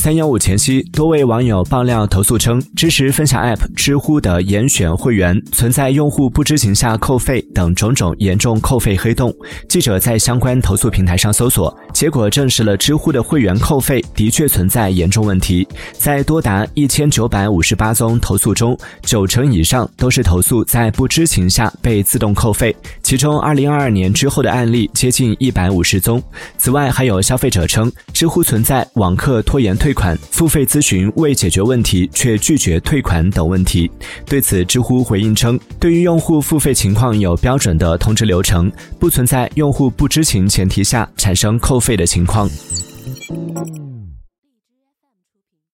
三幺五前夕，多位网友爆料投诉称，支持分享 App 知乎的严选会员存在用户不知情下扣费等种种严重扣费黑洞。记者在相关投诉平台上搜索，结果证实了知乎的会员扣费的确存在严重问题。在多达一千九百五十八宗投诉中，九成以上都是投诉在不知情下被自动扣费，其中二零二二年之后的案例接近一百五十宗。此外，还有消费者称，知乎存在网课拖延。退款、付费咨询未解决问题却拒绝退款等问题。对此，知乎回应称，对于用户付费情况有标准的通知流程，不存在用户不知情前提下产生扣费的情况。